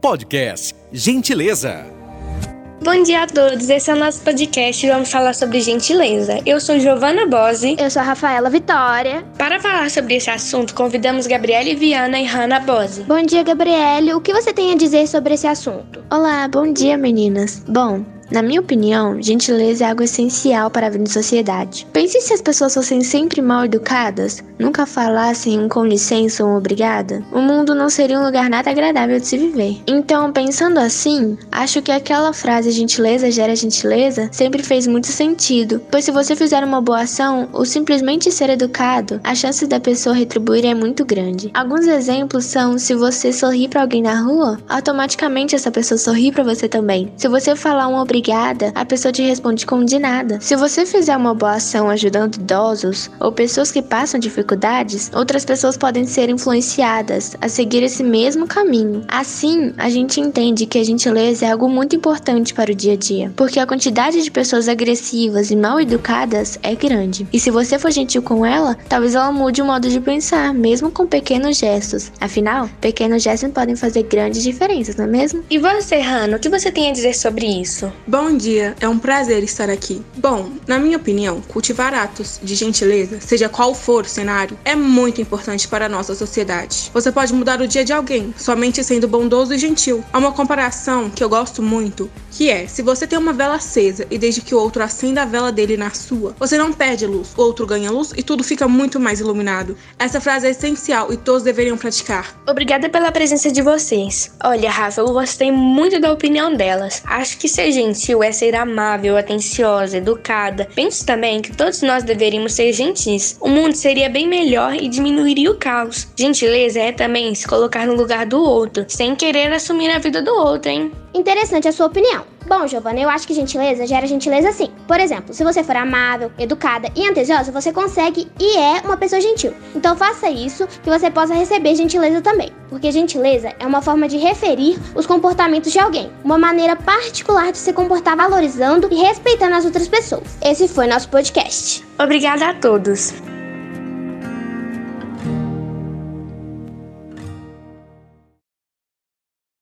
Podcast Gentileza. Bom dia a todos, esse é o nosso podcast e vamos falar sobre gentileza. Eu sou Giovana Bose. Eu sou a Rafaela Vitória. Para falar sobre esse assunto, convidamos Gabriele Viana e Hanna Bose. Bom dia, Gabriele. O que você tem a dizer sobre esse assunto? Olá, bom dia, meninas. Bom, na minha opinião, gentileza é algo essencial para a vida em sociedade. Pense se as pessoas fossem sempre mal educadas, nunca falassem um com licença ou um obrigada, o mundo não seria um lugar nada agradável de se viver. Então, pensando assim, acho que aquela frase gentileza gera gentileza sempre fez muito sentido, pois se você fizer uma boa ação ou simplesmente ser educado, a chance da pessoa retribuir é muito grande. Alguns exemplos são se você sorrir para alguém na rua, automaticamente essa pessoa sorri para você também. Se você falar um obrigado obrigada, a pessoa te responde com de nada. Se você fizer uma boa ação ajudando idosos ou pessoas que passam dificuldades, outras pessoas podem ser influenciadas a seguir esse mesmo caminho. Assim, a gente entende que a gentileza é algo muito importante para o dia a dia, porque a quantidade de pessoas agressivas e mal educadas é grande. E se você for gentil com ela, talvez ela mude o modo de pensar, mesmo com pequenos gestos. Afinal, pequenos gestos podem fazer grandes diferenças, não é mesmo? E você, Hannah, o que você tem a dizer sobre isso? Bom dia, é um prazer estar aqui. Bom, na minha opinião, cultivar atos de gentileza, seja qual for o cenário, é muito importante para a nossa sociedade. Você pode mudar o dia de alguém somente sendo bondoso e gentil. Há uma comparação que eu gosto muito, que é: se você tem uma vela acesa e desde que o outro acenda a vela dele na sua, você não perde luz, o outro ganha luz e tudo fica muito mais iluminado. Essa frase é essencial e todos deveriam praticar. Obrigada pela presença de vocês. Olha, Rafa, eu gostei muito da opinião delas. Acho que ser gentil gentil é ser amável, atenciosa, educada. Penso também que todos nós deveríamos ser gentis. O mundo seria bem melhor e diminuiria o caos. Gentileza é também se colocar no lugar do outro, sem querer assumir a vida do outro, hein? Interessante a sua opinião. Bom, Giovana, eu acho que gentileza gera gentileza sim. Por exemplo, se você for amável, educada e atenciosa, você consegue e é uma pessoa gentil. Então faça isso que você possa receber gentileza também. Porque gentileza é uma forma de referir os comportamentos de alguém, uma maneira particular de se comportar valorizando e respeitando as outras pessoas. Esse foi nosso podcast. Obrigada a todos.